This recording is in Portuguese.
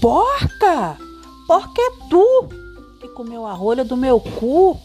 Porca! Porca é tu que comeu a rolha do meu cu.